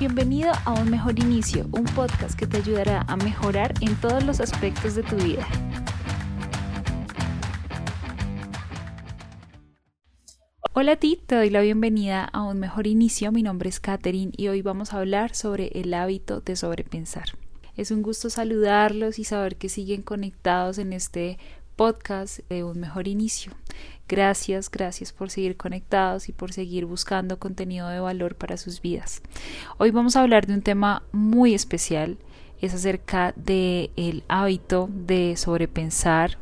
Bienvenido a Un Mejor Inicio, un podcast que te ayudará a mejorar en todos los aspectos de tu vida. Hola a ti, te doy la bienvenida a Un Mejor Inicio. Mi nombre es Katherine y hoy vamos a hablar sobre el hábito de sobrepensar. Es un gusto saludarlos y saber que siguen conectados en este podcast de Un Mejor Inicio. Gracias, gracias por seguir conectados y por seguir buscando contenido de valor para sus vidas. Hoy vamos a hablar de un tema muy especial, es acerca del el hábito de sobrepensar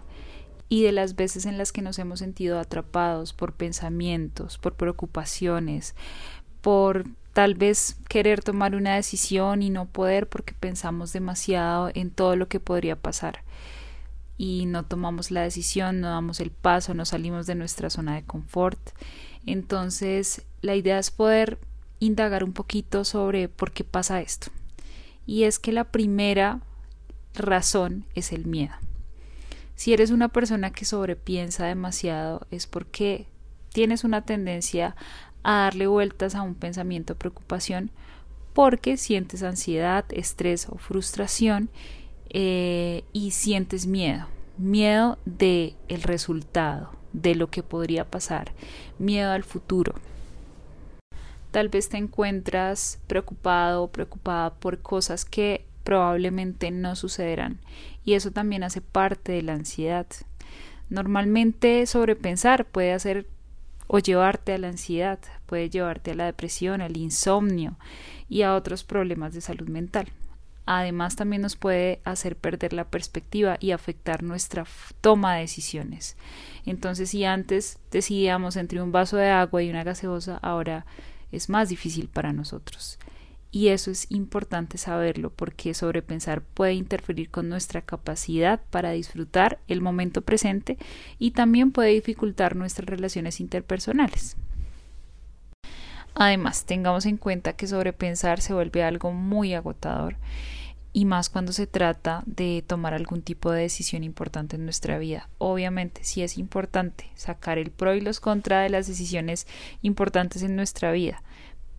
y de las veces en las que nos hemos sentido atrapados por pensamientos, por preocupaciones, por tal vez querer tomar una decisión y no poder porque pensamos demasiado en todo lo que podría pasar y no tomamos la decisión, no damos el paso, no salimos de nuestra zona de confort. Entonces, la idea es poder indagar un poquito sobre por qué pasa esto. Y es que la primera razón es el miedo. Si eres una persona que sobrepiensa demasiado es porque tienes una tendencia a darle vueltas a un pensamiento o preocupación porque sientes ansiedad, estrés o frustración eh, y sientes miedo, miedo de el resultado, de lo que podría pasar, miedo al futuro. Tal vez te encuentras preocupado o preocupada por cosas que probablemente no sucederán y eso también hace parte de la ansiedad. Normalmente sobrepensar puede hacer o llevarte a la ansiedad, puede llevarte a la depresión, al insomnio y a otros problemas de salud mental además también nos puede hacer perder la perspectiva y afectar nuestra toma de decisiones. Entonces, si antes decidíamos entre un vaso de agua y una gaseosa, ahora es más difícil para nosotros. Y eso es importante saberlo porque sobrepensar puede interferir con nuestra capacidad para disfrutar el momento presente y también puede dificultar nuestras relaciones interpersonales. Además, tengamos en cuenta que sobrepensar se vuelve algo muy agotador y más cuando se trata de tomar algún tipo de decisión importante en nuestra vida. Obviamente, sí es importante sacar el pro y los contra de las decisiones importantes en nuestra vida,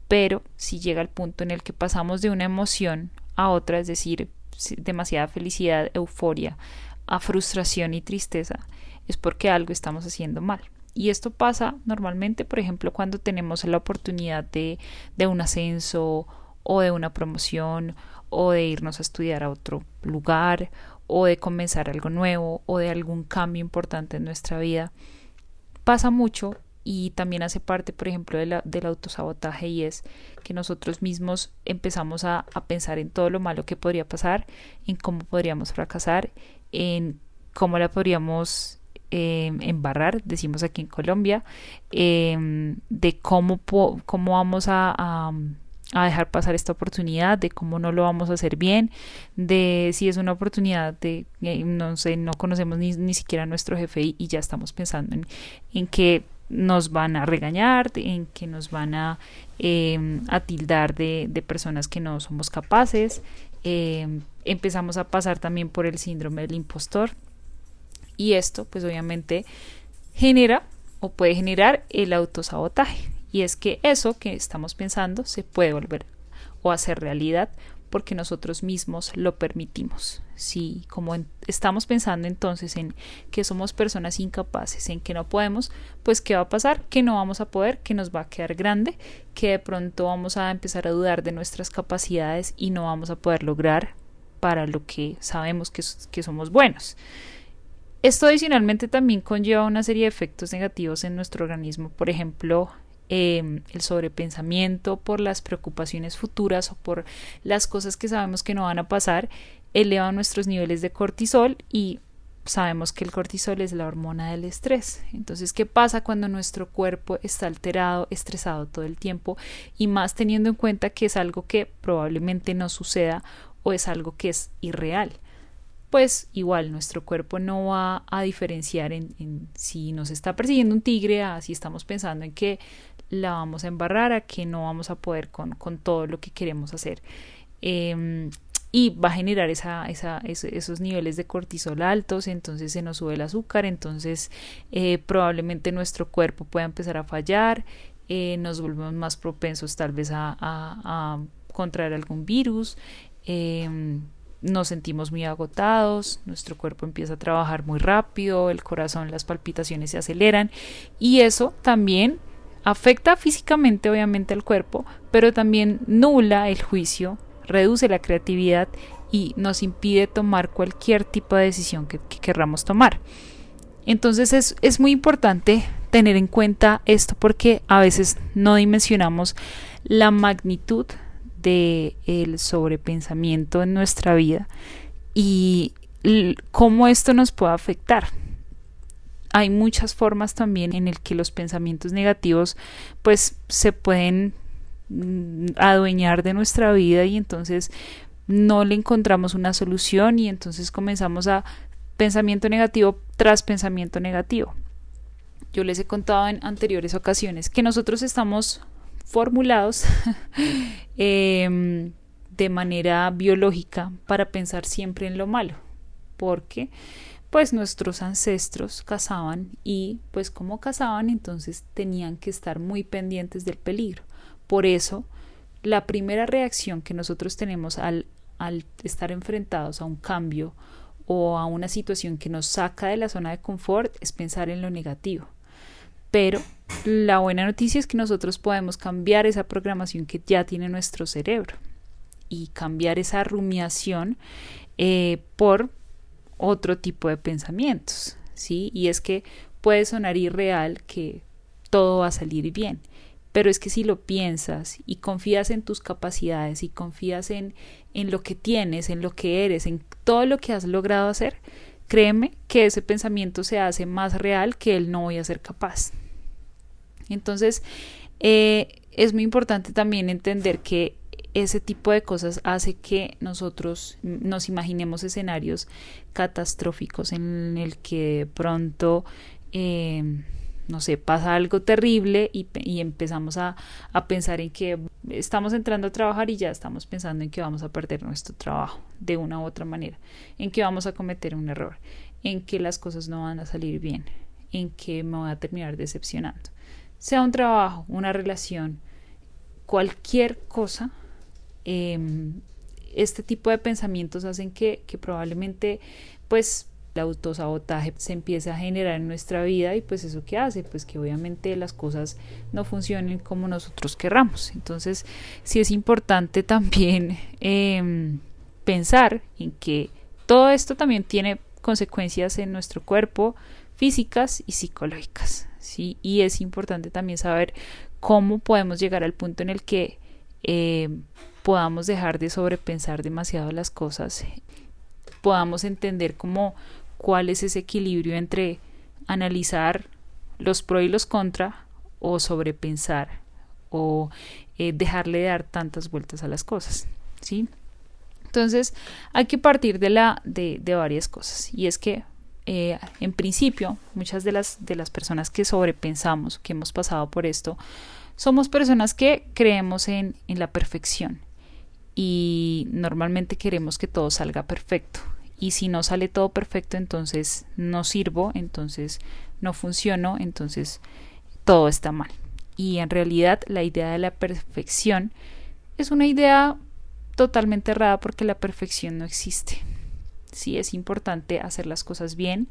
pero si llega el punto en el que pasamos de una emoción a otra, es decir, demasiada felicidad, euforia, a frustración y tristeza, es porque algo estamos haciendo mal. Y esto pasa normalmente, por ejemplo, cuando tenemos la oportunidad de, de un ascenso o de una promoción o de irnos a estudiar a otro lugar o de comenzar algo nuevo o de algún cambio importante en nuestra vida. Pasa mucho y también hace parte, por ejemplo, de la, del autosabotaje y es que nosotros mismos empezamos a, a, pensar en todo lo malo que podría pasar, en cómo podríamos fracasar, en cómo la podríamos eh, embarrar, decimos aquí en Colombia, eh, de cómo, cómo vamos a, dejar pasar esta oportunidad, de cómo no lo vamos a hacer bien, de si es una oportunidad de, eh, no sé, no conocemos ni, ni siquiera a nuestro jefe y, ya estamos pensando en, en, que nos van a regañar, en que nos van a, eh, tildar de, de, personas que no somos capaces. Empezamos a pasar también por el síndrome del impostor y esto pues obviamente genera o puede generar el autosabotaje y es que eso que estamos pensando se puede volver o hacer realidad porque nosotros mismos lo permitimos. Si como estamos pensando entonces en que somos personas incapaces, en que no podemos, pues ¿qué va a pasar? Que no vamos a poder, que nos va a quedar grande, que de pronto vamos a empezar a dudar de nuestras capacidades y no vamos a poder lograr para lo que sabemos que, que somos buenos. Esto adicionalmente también conlleva una serie de efectos negativos en nuestro organismo, por ejemplo, eh, el sobrepensamiento por las preocupaciones futuras o por las cosas que sabemos que no van a pasar, eleva nuestros niveles de cortisol y sabemos que el cortisol es la hormona del estrés. Entonces, ¿qué pasa cuando nuestro cuerpo está alterado, estresado todo el tiempo y más teniendo en cuenta que es algo que probablemente no suceda o es algo que es irreal? Pues igual nuestro cuerpo no va a diferenciar en, si nos está persiguiendo un tigre, a si estamos pensando en que la vamos a embarrar, a que no vamos a poder con, con todo lo que queremos hacer. Eh, y va a generar esa, esa, esos niveles de cortisol altos, entonces se nos sube el azúcar, entonces eh, probablemente nuestro cuerpo pueda empezar a fallar, eh, nos volvemos más propensos tal vez a contraer algún virus, em, nos sentimos muy agotados, nuestro cuerpo empieza a trabajar muy rápido, el corazón, las palpitaciones se aceleran y eso también afecta físicamente obviamente al cuerpo, pero también nula el juicio, reduce la creatividad y nos impide tomar cualquier tipo de decisión que, querramos tomar. Entonces es, es muy importante tener en cuenta esto porque a veces no dimensionamos la magnitud de el sobrepensamiento en nuestra vida y cómo esto nos puede afectar. Hay muchas formas también en el que los pensamientos negativos pues se pueden mm, adueñar de nuestra vida y entonces no le encontramos una solución y entonces comenzamos a pensamiento negativo tras pensamiento negativo. Yo les he contado en anteriores ocasiones que nosotros estamos formulados em, de manera biológica para pensar siempre en lo malo, porque pues nuestros ancestros cazaban y pues como cazaban entonces tenían que estar muy pendientes del peligro. Por eso la primera reacción que nosotros tenemos al, al estar enfrentados a un cambio o a una situación que nos saca de la zona de confort es pensar en lo negativo. Pero la buena noticia es que nosotros podemos cambiar esa programación que ya tiene nuestro cerebro y cambiar esa rumiación eh, por otro tipo de pensamientos, ¿sí? Y es que puede sonar irreal que todo va a salir bien, pero es que si lo piensas y confías en tus capacidades y confías en, en lo que tienes, en lo que eres, en todo lo que has logrado hacer, créeme que ese pensamiento se hace más real que el no voy a ser capaz. Entonces, eh, es muy importante también entender que ese tipo de cosas hace que nosotros nos imaginemos escenarios catastróficos en el que de pronto eh, no sé, pasa algo terrible y, empezamos a, a, pensar en que estamos entrando a trabajar y ya estamos pensando en que vamos a perder nuestro trabajo de una u otra manera, en que vamos a cometer un error, en que las cosas no van a salir bien, en que me voy a terminar decepcionando. Sea un trabajo, una relación, cualquier cosa, em, este tipo de pensamientos hacen que, que probablemente pues el autosabotaje se empieza a generar en nuestra vida y pues eso que hace, pues que obviamente las cosas no funcionen como nosotros querramos. Entonces sí es importante también em, pensar en que todo esto también tiene consecuencias en nuestro cuerpo, físicas y psicológicas. ¿Sí? Y es importante también saber cómo podemos llegar al punto en el que em, podamos dejar de sobrepensar demasiado las cosas podamos entender cómo cuál es ese equilibrio entre analizar los pro y los contra o sobrepensar o eh, dejarle dar tantas vueltas a las cosas, ¿sí? Entonces hay que partir de, la, de, varias cosas y es que eh, en principio muchas de las, de las personas que sobrepensamos, que hemos pasado por esto, somos personas que creemos en, en la perfección y normalmente queremos que todo salga perfecto y si no sale todo perfecto entonces no sirvo, entonces no funciono, entonces todo está mal. Y en realidad la idea de la perfección es una idea totalmente errada porque la perfección no existe. Sí es importante hacer las cosas bien,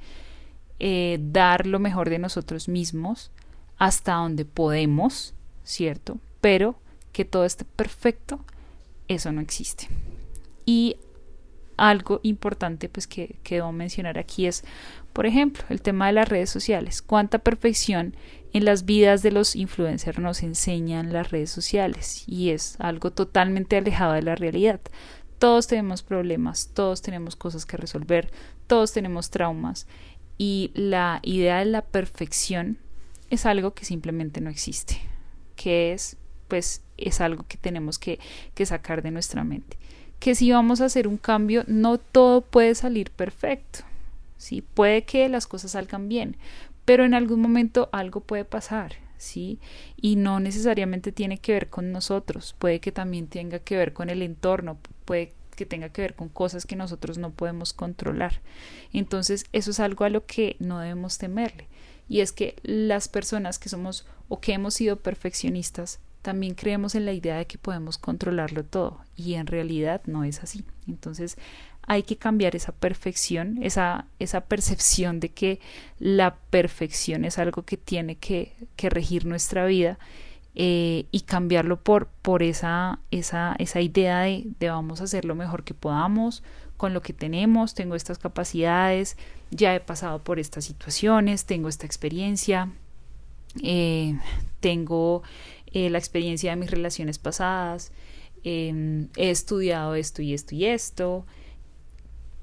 eh, dar lo mejor de nosotros mismos hasta donde podemos, ¿cierto? Pero que todo esté perfecto, eso no existe. Y algo importante pues que, que debo mencionar aquí es, por ejemplo, el tema de las redes sociales. ¿Cuánta perfección en las vidas de los influencers nos enseñan las redes sociales? Y es algo totalmente alejado de la realidad. Todos tenemos problemas, todos tenemos cosas que resolver, todos tenemos traumas y la idea de la perfección es algo que simplemente no existe, que es pues es algo que tenemos que, que sacar de nuestra mente que si vamos a hacer un cambio, no todo puede salir perfecto. Sí, puede que las cosas salgan bien, pero en algún momento algo puede pasar, ¿sí? Y no necesariamente tiene que ver con nosotros, puede que también tenga que ver con el entorno, puede que tenga que ver con cosas que nosotros no podemos controlar. Entonces, eso es algo a lo que no debemos temerle. Y es que las personas que somos o que hemos sido perfeccionistas también creemos en la idea de que podemos controlarlo todo y en realidad no es así. Entonces hay que cambiar esa perfección, esa, esa percepción de que la perfección es algo que tiene que, que regir nuestra vida eh, y cambiarlo por, por esa, esa, esa idea de, vamos a hacer lo mejor que podamos con lo que tenemos, tengo estas capacidades, ya he pasado por estas situaciones, tengo esta experiencia, eh, tengo eh, la experiencia de mis relaciones pasadas, em, he estudiado esto y esto y esto,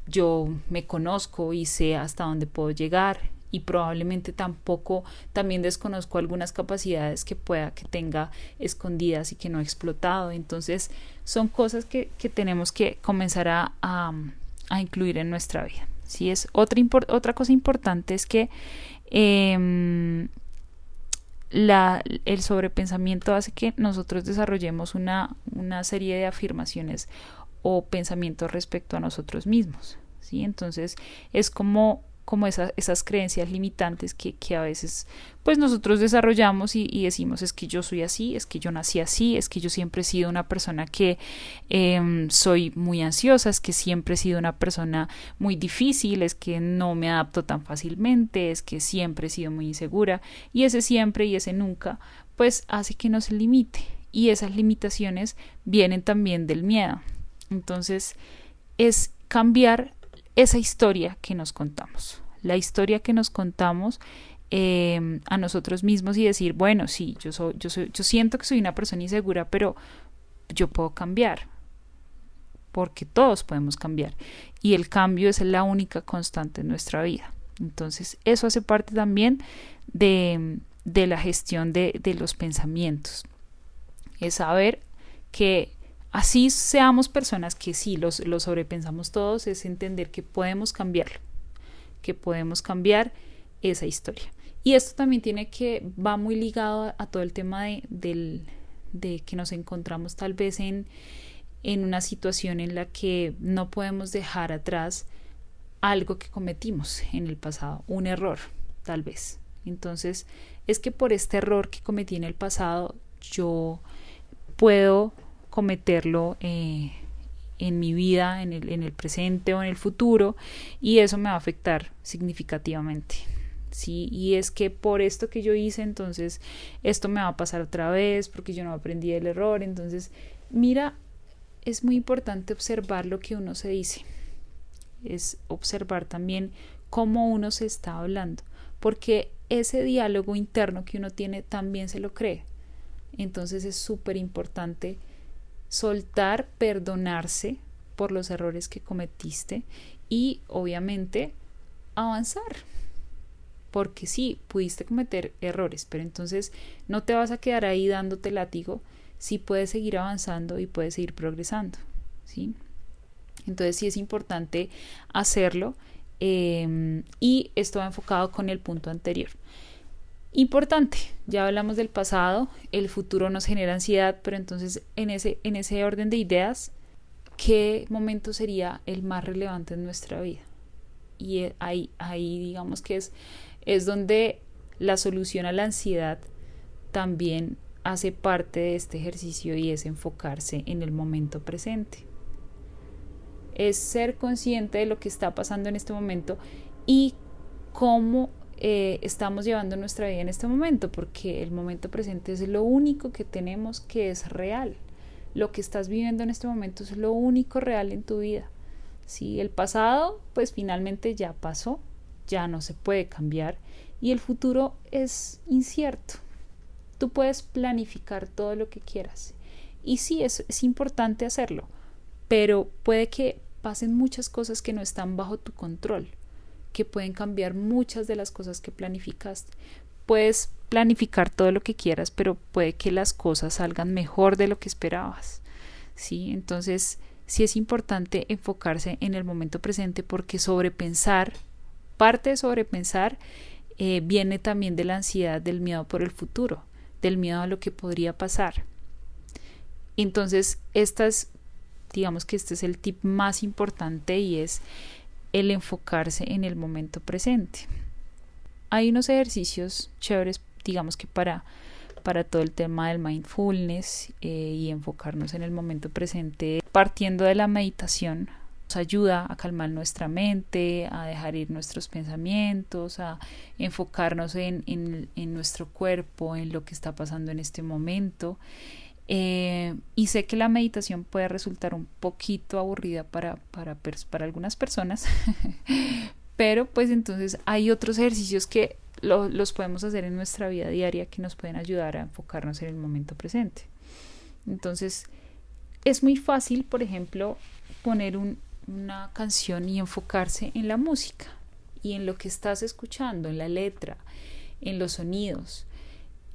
yo me conozco y sé hasta dónde puedo llegar y probablemente tampoco también desconozco algunas capacidades que pueda que tenga escondidas y que no he explotado entonces son cosas que, que tenemos que comenzar a, a, incluir en nuestra vida si es otra, otra cosa importante es que eh, la, el sobrepensamiento hace que nosotros desarrollemos una, una serie de afirmaciones o pensamientos respecto a nosotros mismos. ¿sí? Entonces es como como esas creencias limitantes que, a veces pues nosotros desarrollamos y, decimos es que yo soy así, es que yo nací así, es que yo siempre he sido una persona que eh, soy muy ansiosa, es que siempre he sido una persona muy difícil, es que no me adapto tan fácilmente, es que siempre he sido muy insegura y ese siempre y ese nunca pues hace que no se limite y esas limitaciones vienen también del miedo. Entonces es cambiar esa historia que nos contamos, la historia que nos contamos eh, a nosotros mismos y decir, bueno, sí, yo soy, yo soy, yo siento que soy una persona insegura, pero yo puedo cambiar, porque todos podemos cambiar y el cambio es la única constante en nuestra vida. Entonces, eso hace parte también de, de la gestión de, de los pensamientos. Es saber que así seamos personas que sí los, sobrepensamos todos, es entender que podemos cambiarlo, que podemos cambiar esa historia. Y esto también tiene que, va muy ligado a, todo el tema de, del, de que nos encontramos tal vez en, en una situación en la que no podemos dejar atrás algo que cometimos en el pasado, un error, tal vez. Entonces, es que por este error que cometí en el pasado, yo puedo cometerlo eh, en mi vida, en el, en el presente o en el futuro, y eso me va a afectar significativamente. ¿sí? Y es que por esto que yo hice, entonces esto me va a pasar otra vez porque yo no aprendí el error. Entonces, mira, es muy importante observar lo que uno se dice. Es observar también cómo uno se está hablando, porque ese diálogo interno que uno tiene también se lo cree. Entonces es súper importante soltar, perdonarse por los errores que cometiste y obviamente avanzar. Porque sí, pudiste cometer errores, pero entonces no te vas a quedar ahí dándote látigo, sí puedes seguir avanzando y puedes seguir progresando. ¿sí? Entonces sí es importante hacerlo eh, y esto va enfocado con el punto anterior. Importante, ya hablamos del pasado, el futuro nos genera ansiedad, pero entonces en ese, en ese orden de ideas, ¿qué momento sería el más relevante en nuestra vida? Y eh, ahí, ahí digamos que es, es donde la solución a la ansiedad también hace parte de este ejercicio y es enfocarse en el momento presente. Es ser consciente de lo que está pasando en este momento y cómo eh, estamos llevando nuestra vida en este momento, porque el momento presente es lo único que tenemos que es real. Lo que estás viviendo en este momento es lo único real en tu vida. Si el pasado, pues finalmente ya pasó, ya no se puede cambiar y el futuro es incierto. Tú puedes planificar todo lo que quieras. Y sí, es, es importante hacerlo, pero puede que pasen muchas cosas que no están bajo tu control que pueden cambiar muchas de las cosas que planificaste. Puedes planificar todo lo que quieras, pero puede que las cosas salgan mejor de lo que esperabas. ¿Sí? Entonces, sí es importante enfocarse en el momento presente porque sobrepensar, parte de sobrepensar, eh, viene también de la ansiedad, del miedo por el futuro, del miedo a lo que podría pasar. Entonces, estas, digamos que este es el tip más importante y es el enfocarse en el momento presente. Hay unos ejercicios chéveres, digamos que para, para todo el tema del mindfulness eh, y enfocarnos en el momento presente partiendo de la meditación nos ayuda a calmar nuestra mente, a dejar ir nuestros pensamientos, a enfocarnos en, en, nuestro cuerpo, en lo que está pasando en este momento. Eh, y sé que la meditación puede resultar un poquito aburrida para, para, para algunas personas, pero pues entonces hay otros ejercicios que los podemos hacer en nuestra vida diaria que nos pueden ayudar a enfocarnos en el momento presente. Entonces, es muy fácil, por ejemplo, poner una canción y enfocarse en la música y en lo que estás escuchando, en la letra, en los sonidos.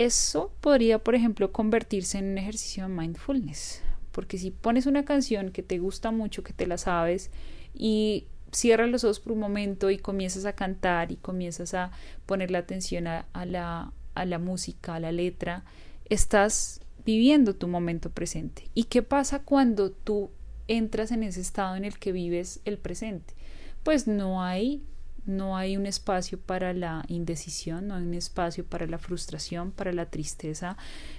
Eso podría, por ejemplo, convertirse en un ejercicio de mindfulness, porque si pones una canción que te gusta mucho, que te la sabes, y cierras los ojos por un momento y comienzas a cantar y comienzas a poner la atención a, la, a la música, a la letra, estás viviendo tu momento presente. ¿Y qué pasa cuando tú entras en ese estado en el que vives el presente? Pues no hay no hay un espacio para la indecisión, no hay un espacio para la frustración, para la tristeza,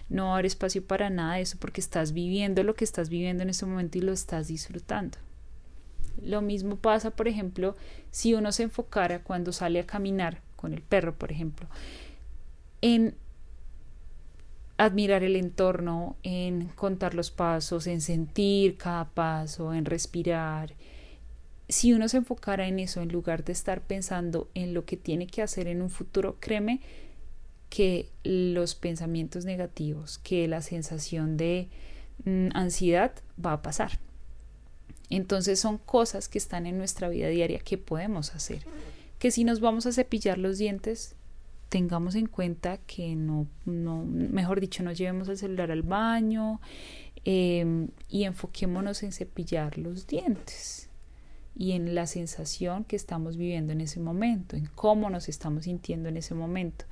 no va a haber espacio para nada de eso porque estás viviendo lo que estás viviendo en ese momento y lo estás disfrutando. Lo mismo pasa, por ejemplo, si uno se enfocara cuando sale a caminar con el perro, por ejemplo, en admirar el entorno, en contar los pasos, en sentir cada paso, en respirar. Si uno se enfocara en eso en lugar de estar pensando en lo que tiene que hacer en un futuro, créeme que los pensamientos negativos, que la sensación de mm, ansiedad va a pasar. Entonces son cosas que están en nuestra vida diaria que podemos hacer. Que si nos vamos a cepillar los dientes, tengamos en cuenta que no, no mejor dicho, no llevemos el celular al baño em, y enfoquémonos en cepillar los dientes y en la sensación que estamos viviendo en ese momento, en cómo nos estamos sintiendo en ese momento.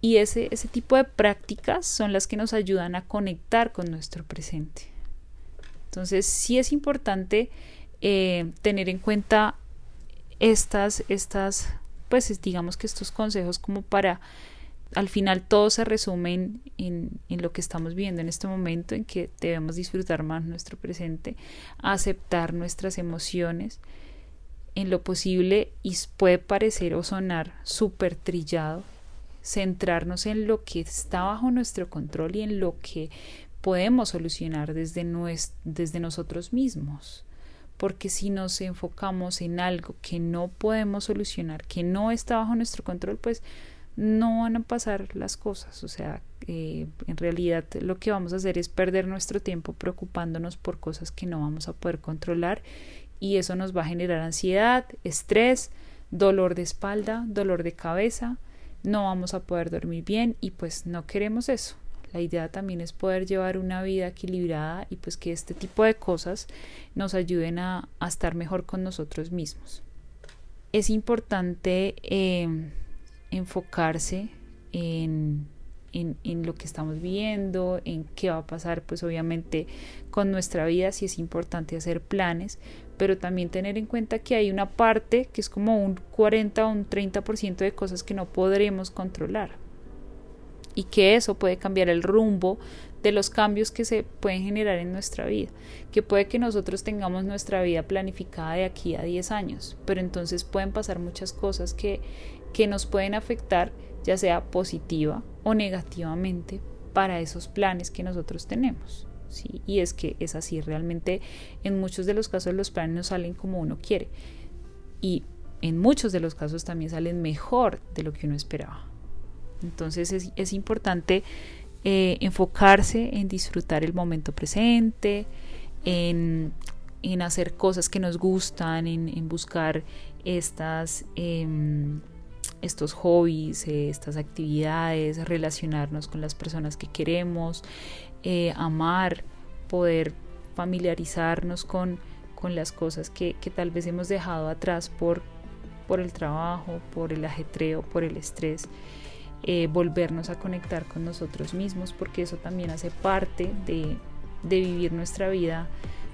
Y ese, ese tipo de prácticas son las que nos ayudan a conectar con nuestro presente. Entonces sí es importante eh, tener en cuenta estas, estas, pues digamos que estos consejos como para al final todo se resumen en, en, lo que estamos viendo en este momento, en que debemos disfrutar más nuestro presente, aceptar nuestras emociones en lo posible y puede parecer o sonar súper trillado, centrarnos en lo que está bajo nuestro control y en lo que podemos solucionar desde, desde nosotros mismos. Porque si nos enfocamos en algo que no podemos solucionar, que no está bajo nuestro control, pues no van a pasar las cosas. O sea, eh, en realidad lo que vamos a hacer es perder nuestro tiempo preocupándonos por cosas que no vamos a poder controlar y eso nos va a generar ansiedad, estrés, dolor de espalda, dolor de cabeza, no vamos a poder dormir bien y pues no queremos eso. La idea también es poder llevar una vida equilibrada y pues que este tipo de cosas nos ayuden a, estar mejor con nosotros mismos. Es importante em, enfocarse en, en, lo que estamos viendo, en qué va a pasar, pues obviamente con nuestra vida sí es importante hacer planes, pero también tener en cuenta que hay una parte que es como un 40 o un 30% de cosas que no podremos controlar y que eso puede cambiar el rumbo de los cambios que se pueden generar en nuestra vida, que puede que nosotros tengamos nuestra vida planificada de aquí a 10 años, pero entonces pueden pasar muchas cosas que, que nos pueden afectar, ya sea positiva o negativamente, para esos planes que nosotros tenemos. ¿sí? Y es que es así, realmente en muchos de los casos los planes no salen como uno quiere y en muchos de los casos también salen mejor de lo que uno esperaba. Entonces es, importante eh, enfocarse en disfrutar el momento presente, en, hacer cosas que nos gustan, en, buscar estas, em, estos hobbies, eh, estas actividades, relacionarnos con las personas que queremos, eh, amar, poder familiarizarnos con, las cosas que, tal vez hemos dejado atrás por, por el trabajo, por el ajetreo, por el estrés. Eh, volvernos a conectar con nosotros mismos, porque eso también hace parte de, vivir nuestra vida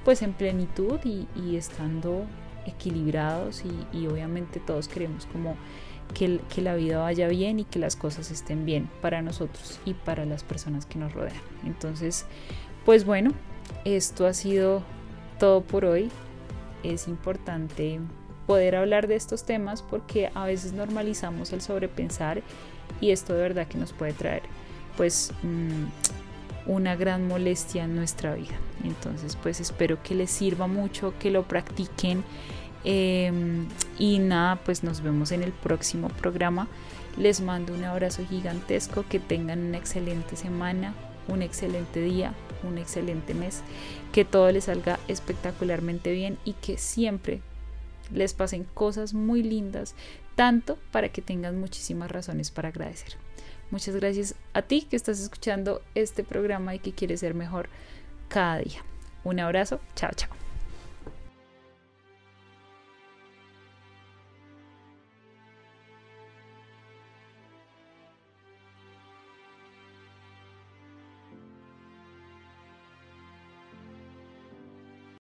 pues en plenitud y, estando equilibrados y, obviamente todos queremos como que, la vida vaya bien y que las cosas estén bien para nosotros y para las personas que nos rodean. Entonces, pues bueno, esto ha sido todo por hoy. Es importante poder hablar de estos temas porque a veces normalizamos el sobrepensar y esto de verdad que nos puede traer pues mm, una gran molestia en nuestra vida. Entonces pues espero que les sirva mucho, que lo practiquen em, y nada, pues nos vemos en el próximo programa. Les mando un abrazo gigantesco, que tengan una excelente semana, un excelente día, un excelente mes, que todo les salga espectacularmente bien y que siempre les pasen cosas muy lindas, tanto para que tengan muchísimas razones para agradecer. Muchas gracias a ti que estás escuchando este programa y que quieres ser mejor cada día. Un abrazo, chao, chao.